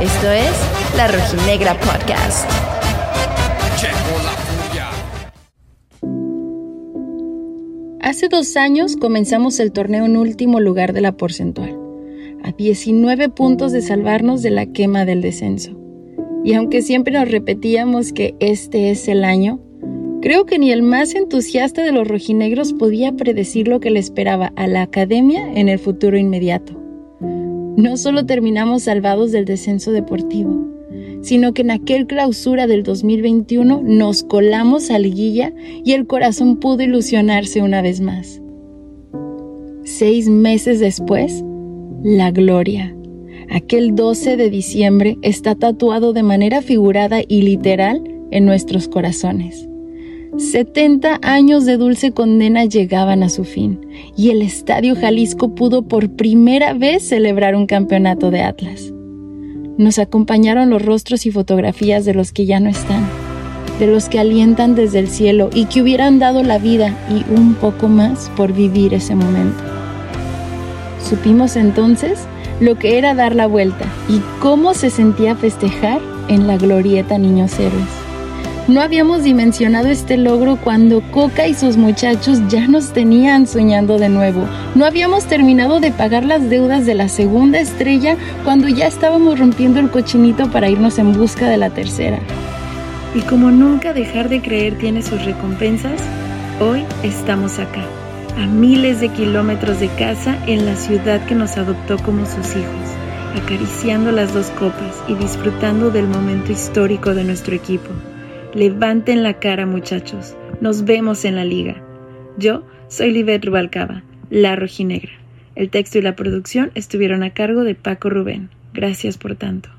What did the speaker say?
Esto es La Rojinegra Podcast. Hace dos años comenzamos el torneo en último lugar de la porcentual, a 19 puntos de salvarnos de la quema del descenso. Y aunque siempre nos repetíamos que este es el año, creo que ni el más entusiasta de los rojinegros podía predecir lo que le esperaba a la academia en el futuro inmediato. No solo terminamos salvados del descenso deportivo, sino que en aquel clausura del 2021 nos colamos a liguilla y el corazón pudo ilusionarse una vez más. Seis meses después, la gloria aquel 12 de diciembre está tatuado de manera figurada y literal en nuestros corazones. 70 años de dulce condena llegaban a su fin y el Estadio Jalisco pudo por primera vez celebrar un campeonato de Atlas. Nos acompañaron los rostros y fotografías de los que ya no están, de los que alientan desde el cielo y que hubieran dado la vida y un poco más por vivir ese momento. Supimos entonces lo que era dar la vuelta y cómo se sentía festejar en la glorieta Niños Héroes. No habíamos dimensionado este logro cuando Coca y sus muchachos ya nos tenían soñando de nuevo. No habíamos terminado de pagar las deudas de la segunda estrella cuando ya estábamos rompiendo el cochinito para irnos en busca de la tercera. Y como nunca dejar de creer tiene sus recompensas, hoy estamos acá a miles de kilómetros de casa en la ciudad que nos adoptó como sus hijos, acariciando las dos copas y disfrutando del momento histórico de nuestro equipo. Levanten la cara muchachos, nos vemos en la liga. Yo soy Livet Rubalcaba, la rojinegra. El texto y la producción estuvieron a cargo de Paco Rubén. Gracias por tanto.